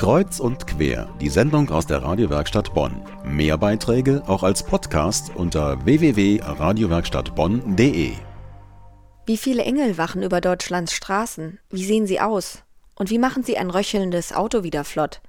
Kreuz und quer, die Sendung aus der Radiowerkstatt Bonn. Mehr Beiträge auch als Podcast unter www.radiowerkstattbonn.de. Wie viele Engel wachen über Deutschlands Straßen? Wie sehen sie aus? Und wie machen sie ein röchelndes Auto wieder flott?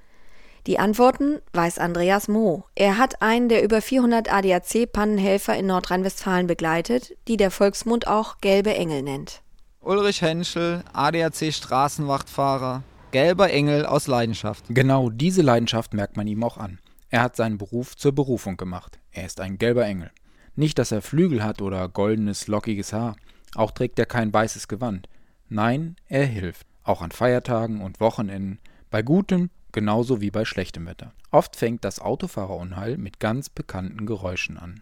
Die Antworten weiß Andreas Moh. Er hat einen der über 400 ADAC-Pannenhelfer in Nordrhein-Westfalen begleitet, die der Volksmund auch gelbe Engel nennt. Ulrich Henschel, ADAC-Straßenwachtfahrer, gelber Engel aus Leidenschaft. Genau diese Leidenschaft merkt man ihm auch an. Er hat seinen Beruf zur Berufung gemacht. Er ist ein gelber Engel. Nicht, dass er Flügel hat oder goldenes, lockiges Haar. Auch trägt er kein weißes Gewand. Nein, er hilft. Auch an Feiertagen und Wochenenden. Bei gutem genauso wie bei schlechtem Wetter. Oft fängt das Autofahrerunheil mit ganz bekannten Geräuschen an.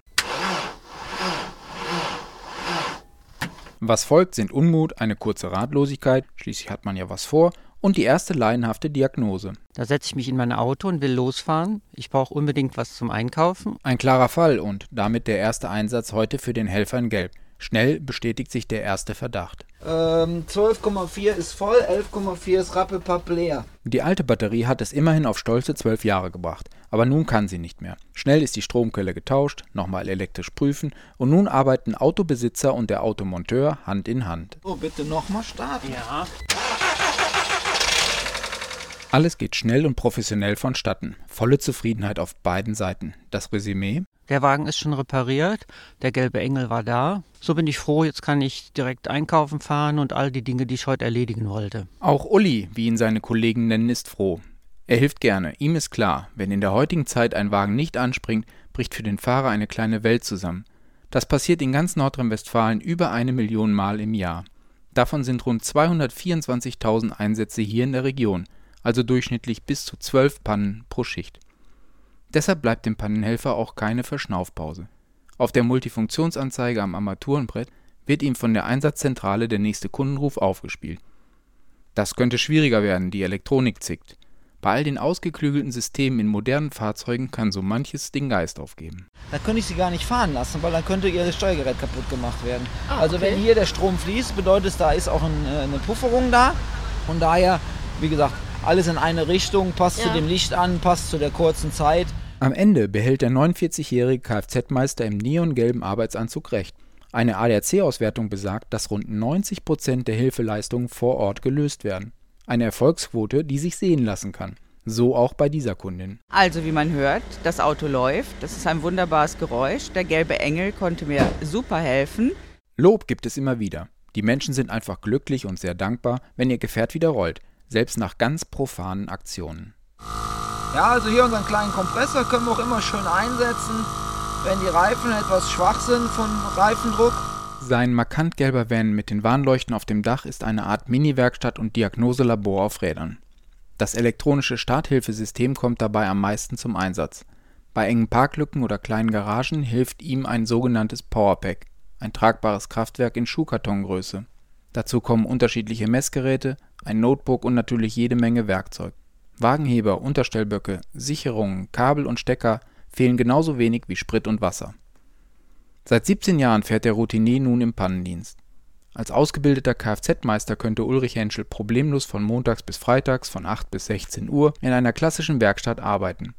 Was folgt, sind Unmut, eine kurze Ratlosigkeit, schließlich hat man ja was vor, und die erste laienhafte Diagnose. Da setze ich mich in mein Auto und will losfahren. Ich brauche unbedingt was zum Einkaufen. Ein klarer Fall und damit der erste Einsatz heute für den Helfer in Gelb. Schnell bestätigt sich der erste Verdacht. Ähm, 12,4 ist voll, 11,4 ist rappelpapp leer. Die alte Batterie hat es immerhin auf stolze zwölf Jahre gebracht, aber nun kann sie nicht mehr. Schnell ist die Stromquelle getauscht, nochmal elektrisch prüfen und nun arbeiten Autobesitzer und der Automonteur Hand in Hand. Oh, bitte nochmal starten. Ja. Alles geht schnell und professionell vonstatten. Volle Zufriedenheit auf beiden Seiten. Das Resümee? Der Wagen ist schon repariert, der gelbe Engel war da. So bin ich froh, jetzt kann ich direkt einkaufen fahren und all die Dinge, die ich heute erledigen wollte. Auch Uli, wie ihn seine Kollegen nennen, ist froh. Er hilft gerne. Ihm ist klar, wenn in der heutigen Zeit ein Wagen nicht anspringt, bricht für den Fahrer eine kleine Welt zusammen. Das passiert in ganz Nordrhein-Westfalen über eine Million Mal im Jahr. Davon sind rund 224.000 Einsätze hier in der Region, also durchschnittlich bis zu zwölf Pannen pro Schicht. Deshalb bleibt dem Pannenhelfer auch keine Verschnaufpause. Auf der Multifunktionsanzeige am Armaturenbrett wird ihm von der Einsatzzentrale der nächste Kundenruf aufgespielt. Das könnte schwieriger werden, die Elektronik zickt. Bei all den ausgeklügelten Systemen in modernen Fahrzeugen kann so manches den Geist aufgeben. Da könnte ich sie gar nicht fahren lassen, weil dann könnte ihr Steuergerät kaputt gemacht werden. Ah, also okay. wenn hier der Strom fließt, bedeutet es, da ist auch ein, äh, eine Pufferung da. Von daher, wie gesagt, alles in eine Richtung, passt Ja. zu dem Licht an, passt zu der kurzen Zeit. Am Ende behält der 49-jährige Kfz-Meister im neongelben Arbeitsanzug recht. Eine ADAC-Auswertung besagt, dass rund 90 Prozent der Hilfeleistungen vor Ort gelöst werden. Eine Erfolgsquote, die sich sehen lassen kann. So auch bei dieser Kundin. Also wie man hört, das Auto läuft. Das ist ein wunderbares Geräusch. Der gelbe Engel konnte mir super helfen. Lob gibt es immer wieder. Die Menschen sind einfach glücklich und sehr dankbar, wenn ihr Gefährt wieder rollt, selbst nach ganz profanen Aktionen. Ja, also hier unseren kleinen Kompressor können wir auch immer schön einsetzen, wenn die Reifen etwas schwach sind von Reifendruck. Sein markant gelber Van mit den Warnleuchten auf dem Dach ist eine Art Mini-Werkstatt und Diagnoselabor auf Rädern. Das elektronische Starthilfesystem kommt dabei am meisten zum Einsatz. Bei engen Parklücken oder kleinen Garagen hilft ihm ein sogenanntes Powerpack, ein tragbares Kraftwerk in Schuhkartongröße. Dazu kommen unterschiedliche Messgeräte, ein Notebook und natürlich jede Menge Werkzeug. Wagenheber, Unterstellböcke, Sicherungen, Kabel und Stecker fehlen genauso wenig wie Sprit und Wasser. Seit 17 Jahren fährt der Routinier nun im Pannendienst. Als ausgebildeter Kfz-Meister könnte Ulrich Henschel problemlos von montags bis freitags von 8 bis 16 Uhr in einer klassischen Werkstatt arbeiten.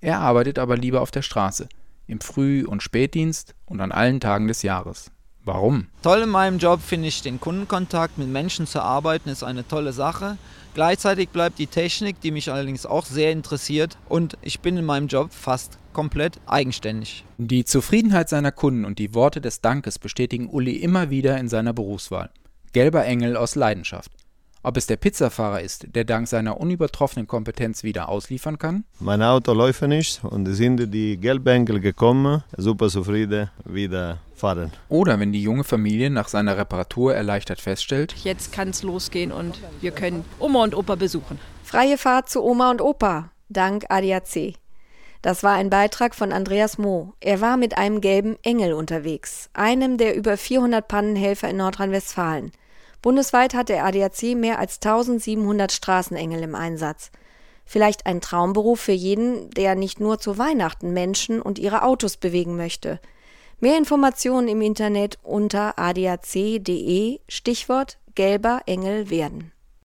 Er arbeitet aber lieber auf der Straße, im Früh- und Spätdienst und an allen Tagen des Jahres. Warum? Toll in meinem Job finde ich den Kundenkontakt mit Menschen zu arbeiten, ist eine tolle Sache. Gleichzeitig bleibt die Technik, die mich allerdings auch sehr interessiert und ich bin in meinem Job fast komplett eigenständig. Die Zufriedenheit seiner Kunden und die Worte des Dankes bestätigen Uli immer wieder in seiner Berufswahl. Gelber Engel aus Leidenschaft. Ob es der Pizzafahrer ist, der dank seiner unübertroffenen Kompetenz wieder ausliefern kann? Mein Auto läuft nicht und sind die Gelbengel gekommen, super zufrieden, wieder fahren. Oder wenn die junge Familie nach seiner Reparatur erleichtert feststellt, Jetzt kann es losgehen und wir können Oma und Opa besuchen. Freie Fahrt zu Oma und Opa, dank ADAC. Das war ein Beitrag von Andreas Moh. Er war mit einem gelben Engel unterwegs, einem der über 400 Pannenhelfer in Nordrhein-Westfalen. Bundesweit hat der ADAC mehr als 1700 Straßenengel im Einsatz. Vielleicht ein Traumberuf für jeden, der nicht nur zu Weihnachten Menschen und ihre Autos bewegen möchte. Mehr Informationen im Internet unter adac.de Stichwort gelber Engel werden.